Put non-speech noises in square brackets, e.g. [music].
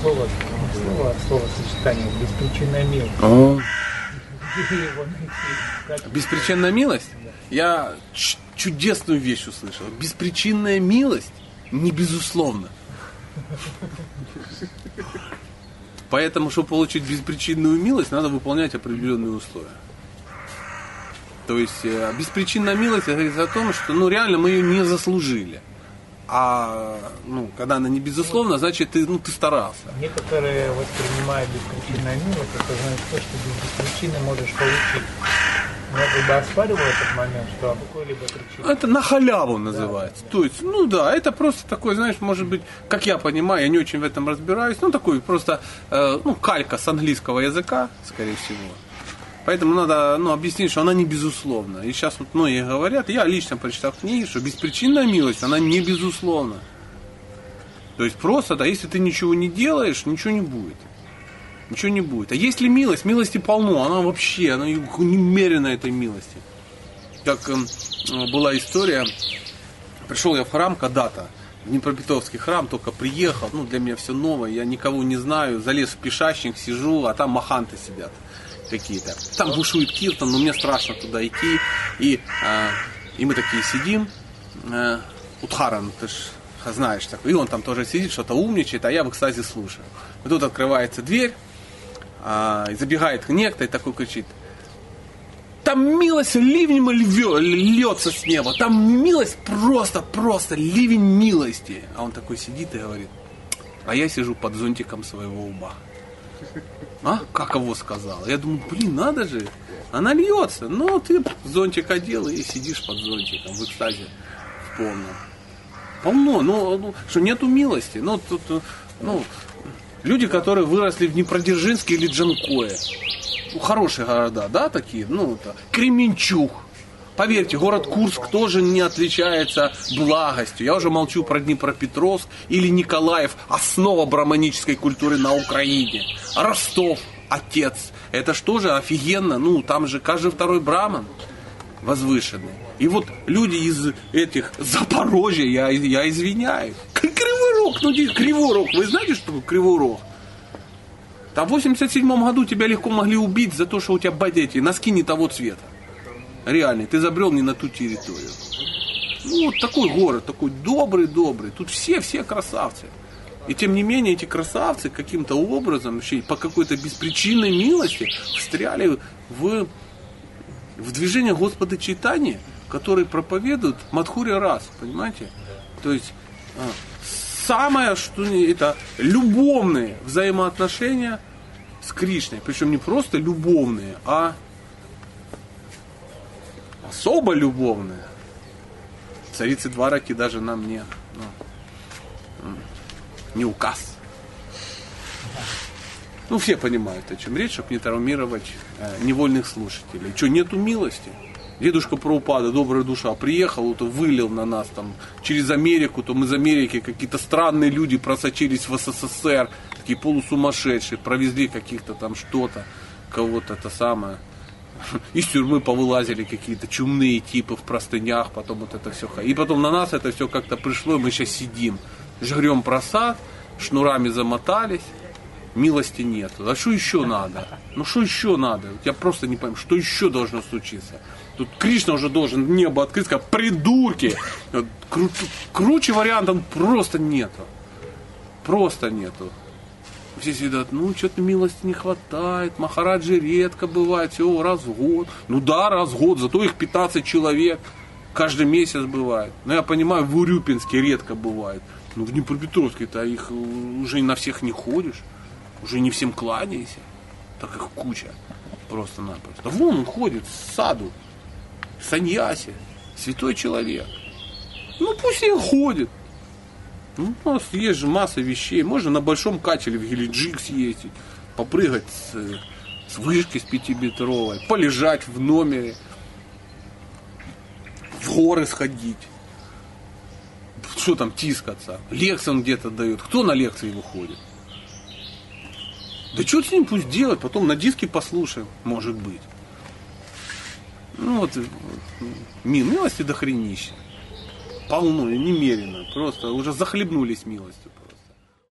слово, слово, а словосочетание, беспричинная милость. О, Беспричинная милость? Я чудесную вещь услышал. Беспричинная милость не безусловно. Поэтому, чтобы получить беспричинную милость, надо выполнять определенные условия. То есть э, беспричинная милость говорит о том, что ну, реально мы ее не заслужили. А ну, когда она не безусловна, значит ты, ну, ты старался. Некоторые воспринимают беспричинная милость, это значит то, что без причины можешь получить. Но я как бы оспариваю этот момент, что какой-либо причине. Это на халяву называется. То есть, ну да, это просто такой, знаешь, может быть, как я понимаю, я не очень в этом разбираюсь, ну такой просто, э, ну, калька с английского языка, скорее всего. Поэтому надо ну, объяснить, что она не безусловна. И сейчас вот многие говорят, я лично прочитал книги, что беспричинная милость, она не безусловна. То есть просто, да, если ты ничего не делаешь, ничего не будет. Ничего не будет. А есть ли милость? Милости полно. Она вообще, она немерена этой милости. Как эм, была история, пришел я в храм когда-то, в Днепропетровский храм, только приехал, ну для меня все новое, я никого не знаю, залез в пешащник, сижу, а там маханты сидят какие-то. Там бушует Киртон, но мне страшно туда идти. И, а, и мы такие сидим, э, Утхаран, ты ж знаешь такой, и он там тоже сидит, что-то умничает, а я в экстазе слушаю. И тут открывается дверь, а, и забегает некто и такой кричит, там милость ливнем льется с неба. Там милость просто, просто ливень милости. А он такой сидит и говорит, а я сижу под зонтиком своего ума. А? Как его сказал? Я думаю, блин, надо же. Она льется. Ну, ты зонтик одел и сидишь под зонтиком в экстазе в полном. Полно. Ну, ну, что нету милости. Ну, тут, э, ну, люди, которые выросли в Днепродзержинске или Джанкое. Ну, хорошие города, да, такие? Ну, это Кременчуг. Поверьте, город Курск тоже не отличается благостью. Я уже молчу про Днепропетровск или Николаев, основа браманической культуры на Украине. Ростов, отец. Это что же офигенно? Ну, там же каждый второй браман возвышенный. И вот люди из этих Запорожья, я, я извиняюсь. Кривой Рог, ну, Кривой Рог. Вы знаете, что такое Кривой Рог? Там в 87 году тебя легко могли убить за то, что у тебя бодети, носки не того цвета. Реально, ты забрел не на ту территорию. Ну, вот такой город, такой добрый-добрый. Тут все, все красавцы. И тем не менее, эти красавцы каким-то образом, вообще по какой-то беспричинной милости, встряли в, в движение Господа Читания, который проповедует Мадхуря Рас, понимаете? То есть а, самое, что это любовные взаимоотношения с Кришной. Причем не просто любовные, а особо любовные. Царицы Двараки даже нам не, ну, не указ. Ну, все понимают, о чем речь, чтобы не травмировать э, невольных слушателей. Что, нету милости? Дедушка Праупада, добрая душа, приехал, вот, вылил на нас там через Америку, то из Америки какие-то странные люди просочились в СССР, такие полусумасшедшие, провезли каких-то там что-то, кого-то это самое. [laughs] Из тюрьмы повылазили какие-то чумные типы в простынях, потом вот это все. И потом на нас это все как-то пришло, и мы сейчас сидим, жрем просад, шнурами замотались, милости нет. А что еще надо? Ну что еще надо? Я просто не понимаю, что еще должно случиться? Тут Кришна уже должен небо открыть, как придурки. Кру- круче вариантов просто нету. Просто нету. Все сидят, ну, что-то милости не хватает, Махараджи редко бывает, всего раз в год. Ну да, раз в год, зато их 15 человек каждый месяц бывает. Но я понимаю, в Урюпинске редко бывает. Ну, в Днепропетровске-то их э, уже на всех не ходишь, уже не всем кланяйся. Так их куча просто-напросто. Вон он ходит, саду, саньяси, святой человек. Ну, пусть и ходит. Ну, у нас есть же масса вещей. Можно на большом катере в Гелиджик съездить, попрыгать с, с вышки с пятиметровой, полежать в номере, в горы сходить. Что там тискаться? Лекции он где-то дает. Кто на лекции выходит? Да что с ним пусть делать, потом на диске послушаем, может быть. Ну вот, ми- милости до хренища полно и немерено. Просто уже захлебнулись милостью.